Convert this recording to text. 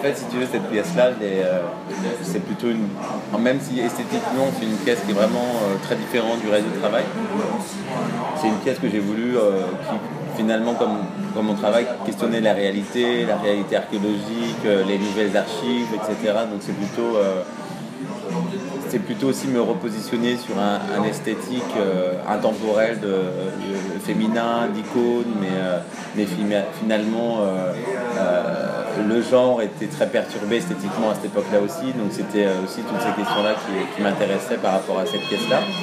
fait, si tu veux, cette pièce-là, euh, c'est plutôt une. Même si esthétiquement, c'est une pièce qui est vraiment euh, très différente du reste du travail, c'est une pièce que j'ai voulu, euh, qui finalement, comme, mon travail, questionner la réalité, la réalité archéologique, les nouvelles archives, etc. Donc c'est plutôt c'est plutôt aussi me repositionner sur un, esthétique intemporel de, féminin, d'icône, mais finalement le genre était très perturbé esthétiquement à cette époque-là aussi, donc c'était euh, aussi toutes ces questions-là qui, qui m'intéressaient par rapport à cette pièce-là.